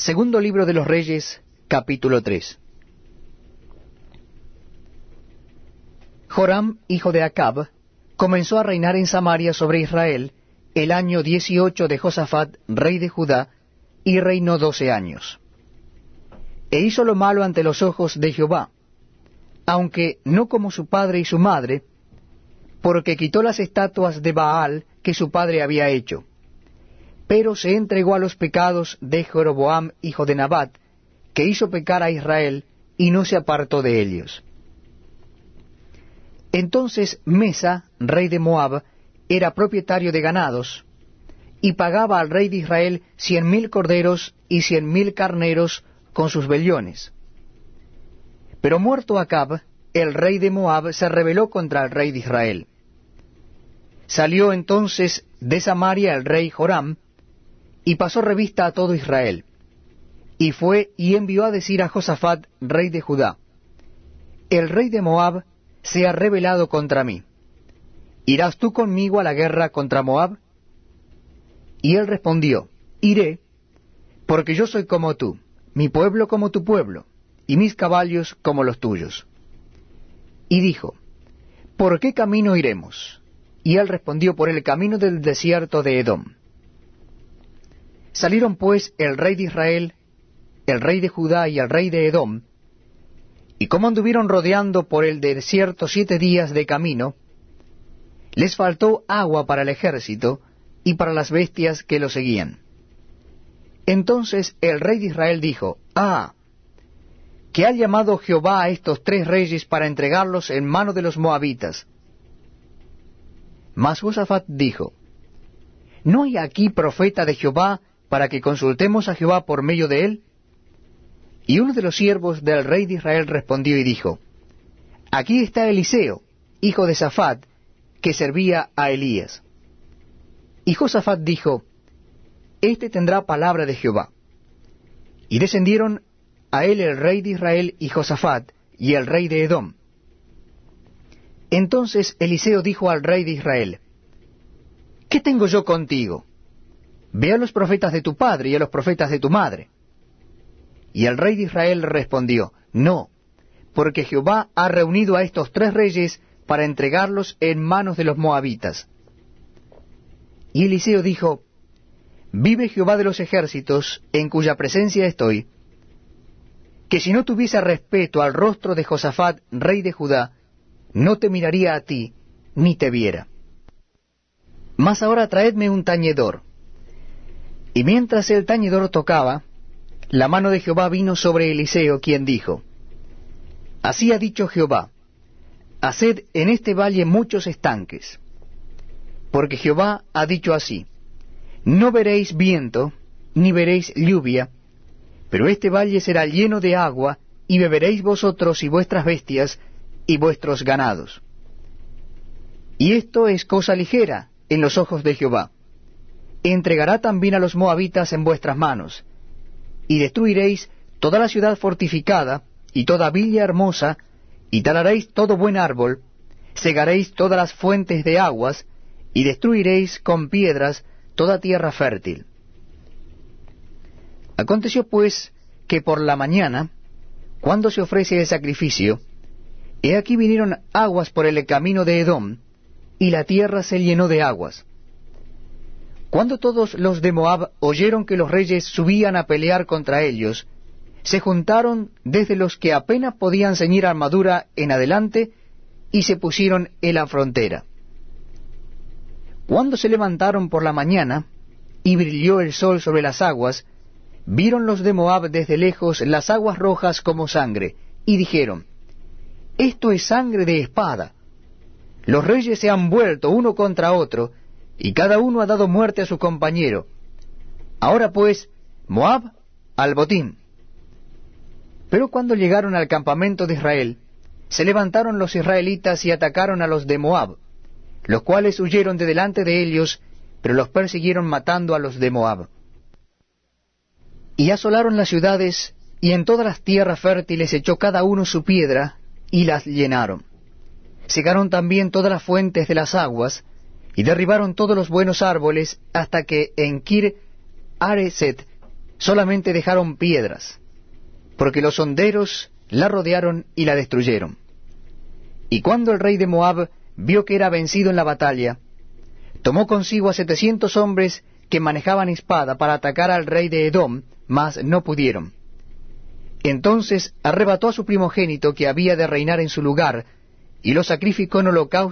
Segundo libro de los Reyes, capítulo 3. Joram, hijo de Acab, comenzó a reinar en Samaria sobre Israel el año dieciocho de Josafat, rey de Judá, y reinó doce años. E hizo lo malo ante los ojos de Jehová, aunque no como su padre y su madre, porque quitó las estatuas de Baal que su padre había hecho. Pero se entregó a los pecados de Jeroboam, hijo de Nabat, que hizo pecar a Israel, y no se apartó de ellos. Entonces Mesa, rey de Moab, era propietario de ganados, y pagaba al rey de Israel cien mil corderos y cien mil carneros con sus vellones. Pero muerto Acab, el rey de Moab se rebeló contra el rey de Israel. Salió entonces de Samaria el rey Joram, y pasó revista a todo Israel. Y fue y envió a decir a Josafat, rey de Judá, El rey de Moab se ha rebelado contra mí. ¿Irás tú conmigo a la guerra contra Moab? Y él respondió, Iré, porque yo soy como tú, mi pueblo como tu pueblo, y mis caballos como los tuyos. Y dijo, ¿por qué camino iremos? Y él respondió por el camino del desierto de Edom. Salieron pues el rey de Israel, el rey de Judá y el rey de Edom, y como anduvieron rodeando por el desierto siete días de camino, les faltó agua para el ejército y para las bestias que lo seguían. Entonces el rey de Israel dijo, Ah, que ha llamado Jehová a estos tres reyes para entregarlos en mano de los moabitas, mas Josafat dijo, ¿No hay aquí profeta de Jehová para que consultemos a Jehová por medio de él? Y uno de los siervos del rey de Israel respondió y dijo, Aquí está Eliseo, hijo de Safat, que servía a Elías. Y Josafat dijo, Este tendrá palabra de Jehová. Y descendieron a él el rey de Israel y Josafat, y el rey de Edom, entonces Eliseo dijo al rey de Israel, ¿Qué tengo yo contigo? Ve a los profetas de tu padre y a los profetas de tu madre. Y el rey de Israel respondió, No, porque Jehová ha reunido a estos tres reyes para entregarlos en manos de los moabitas. Y Eliseo dijo, Vive Jehová de los ejércitos, en cuya presencia estoy, que si no tuviese respeto al rostro de Josafat, rey de Judá, no te miraría a ti, ni te viera. Mas ahora traedme un tañedor. Y mientras el tañedor tocaba, la mano de Jehová vino sobre Eliseo, quien dijo, Así ha dicho Jehová, haced en este valle muchos estanques. Porque Jehová ha dicho así, no veréis viento, ni veréis lluvia, pero este valle será lleno de agua, y beberéis vosotros y vuestras bestias, y vuestros ganados. Y esto es cosa ligera en los ojos de Jehová. Entregará también a los moabitas en vuestras manos, y destruiréis toda la ciudad fortificada, y toda villa hermosa, y talaréis todo buen árbol, segaréis todas las fuentes de aguas, y destruiréis con piedras toda tierra fértil. Aconteció pues que por la mañana, cuando se ofrece el sacrificio, He aquí vinieron aguas por el camino de Edom, y la tierra se llenó de aguas. Cuando todos los de Moab oyeron que los reyes subían a pelear contra ellos, se juntaron desde los que apenas podían ceñir armadura en adelante, y se pusieron en la frontera. Cuando se levantaron por la mañana, y brilló el sol sobre las aguas, vieron los de Moab desde lejos las aguas rojas como sangre, y dijeron, esto es sangre de espada. Los reyes se han vuelto uno contra otro, y cada uno ha dado muerte a su compañero. Ahora pues, Moab al botín. Pero cuando llegaron al campamento de Israel, se levantaron los israelitas y atacaron a los de Moab, los cuales huyeron de delante de ellos, pero los persiguieron matando a los de Moab. Y asolaron las ciudades, y en todas las tierras fértiles echó cada uno su piedra, y las llenaron. Secaron también todas las fuentes de las aguas, y derribaron todos los buenos árboles, hasta que en Kir Areset solamente dejaron piedras, porque los honderos la rodearon y la destruyeron. Y cuando el rey de Moab vio que era vencido en la batalla, tomó consigo a setecientos hombres que manejaban espada para atacar al rey de Edom, mas no pudieron. Entonces arrebató a su primogénito que había de reinar en su lugar, y lo sacrificó en holocausto